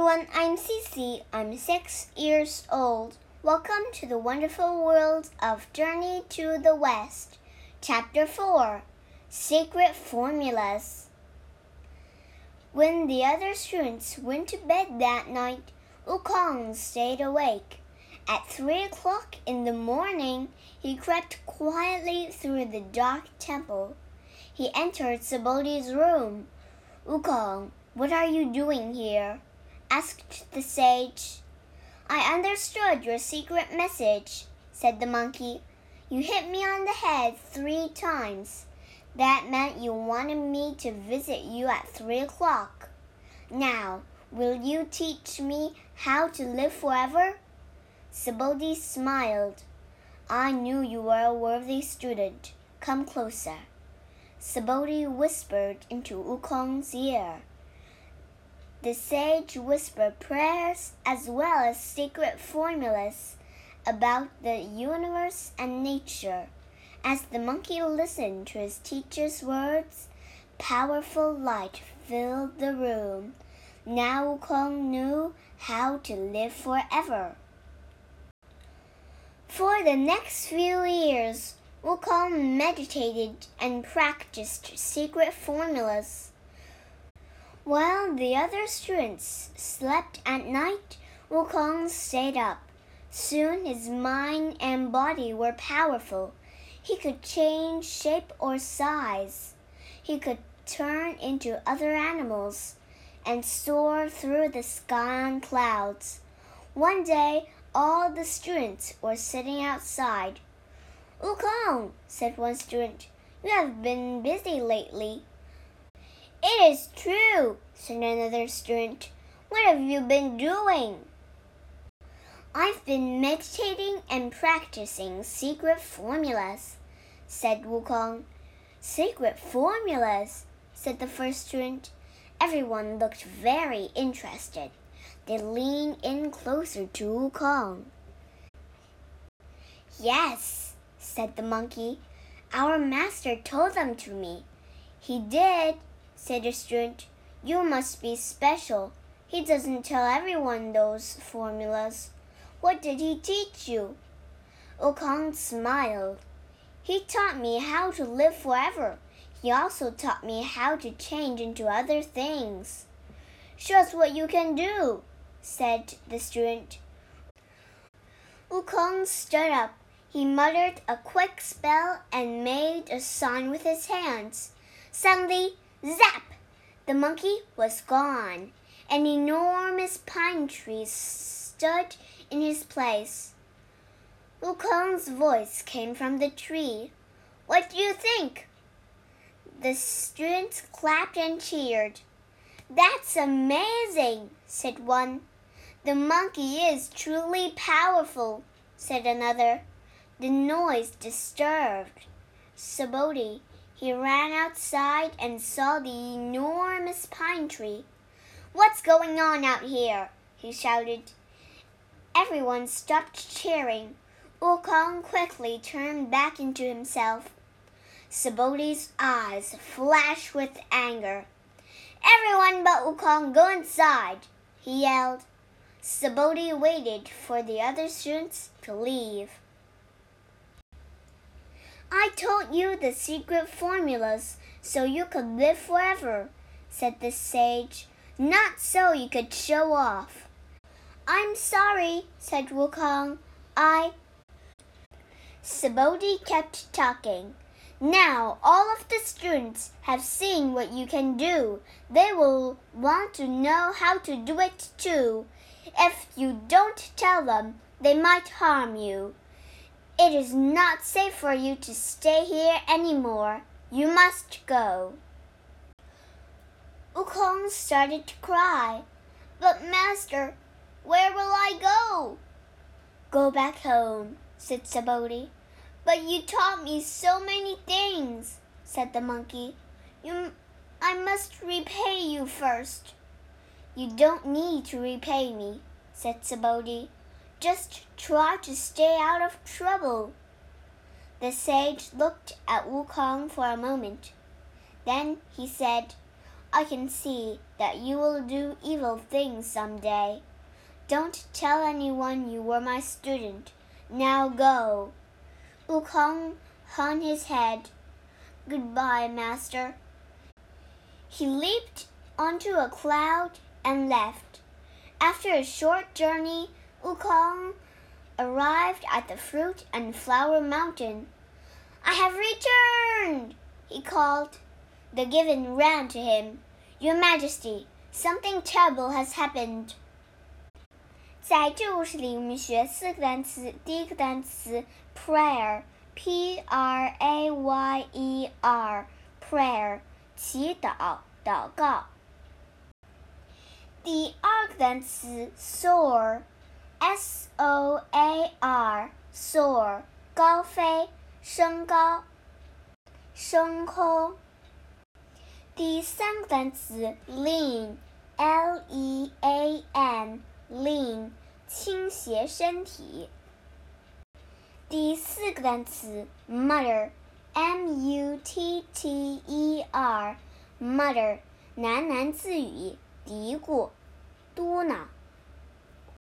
everyone, I'm Cece. I'm six years old. Welcome to the wonderful world of Journey to the West. Chapter 4 Secret Formulas. When the other students went to bed that night, Wukong stayed awake. At three o'clock in the morning, he crept quietly through the dark temple. He entered Subodhi's room. Wukong, what are you doing here? Asked the sage. I understood your secret message, said the monkey. You hit me on the head three times. That meant you wanted me to visit you at three o'clock. Now, will you teach me how to live forever? Subodhi smiled. I knew you were a worthy student. Come closer. Subodhi whispered into Wukong's ear. The sage whispered prayers as well as secret formulas about the universe and nature. As the monkey listened to his teacher's words, powerful light filled the room. Now Wukong knew how to live forever. For the next few years, Wukong meditated and practiced secret formulas. While the other students slept at night, Wukong stayed up. Soon his mind and body were powerful. He could change shape or size. He could turn into other animals and soar through the sky on clouds. One day, all the students were sitting outside. Wukong, said one student, you have been busy lately. It is true, said another student. What have you been doing? I've been meditating and practicing secret formulas, said Wukong. Secret formulas, said the first student. Everyone looked very interested. They leaned in closer to Wukong. Yes, said the monkey. Our master told them to me. He did, said the student. You must be special. He doesn't tell everyone those formulas. What did he teach you? Wukong smiled. He taught me how to live forever. He also taught me how to change into other things. Show us what you can do, said the student. Wukong stood up. He muttered a quick spell and made a sign with his hands. Suddenly, Zap! The monkey was gone. An enormous pine tree stood in his place. Wukong's voice came from the tree. What do you think? The students clapped and cheered. That's amazing, said one. The monkey is truly powerful, said another. The noise disturbed Subodhi. He ran outside and saw the enormous pine tree. What's going on out here? he shouted. Everyone stopped cheering. Wukong quickly turned back into himself. Subodhi's eyes flashed with anger. Everyone but Wukong go inside, he yelled. Subodhi waited for the other students to leave. I told you the secret formulas so you could live forever, said the sage, not so you could show off. I'm sorry, said Wukong. I. Subodhi kept talking. Now all of the students have seen what you can do. They will want to know how to do it too. If you don't tell them, they might harm you. It is not safe for you to stay here anymore. You must go. Wukong started to cry. But, Master, where will I go? Go back home, said Subodhi. But you taught me so many things, said the monkey. You, I must repay you first. You don't need to repay me, said Subodhi. Just try to stay out of trouble. The sage looked at Wukong for a moment. Then he said, I can see that you will do evil things someday. Don't tell anyone you were my student. Now go. Wukong hung his head. Goodbye, master. He leaped onto a cloud and left. After a short journey, Wukong arrived at the Fruit and Flower Mountain. I have returned, he called. The gibbon ran to him. Your Majesty, something terrible has happened. 在这故事里，我们学四个单词。第一个单词 prayer，p r a y e r，prayer，祈祷、祷告。第二个单词 S O A R soar 高飞、升高、升空。第三个单词 lean，l e a n，lean，倾斜身体。第四个单词 mutter，m u t t e r，mutter，喃喃自语、嘀咕、嘟囔。